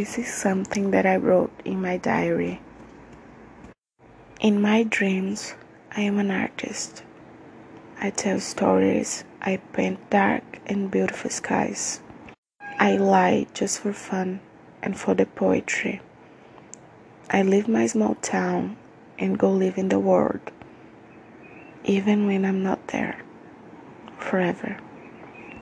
This is something that I wrote in my diary. In my dreams, I am an artist. I tell stories, I paint dark and beautiful skies. I lie just for fun and for the poetry. I leave my small town and go live in the world, even when I'm not there forever.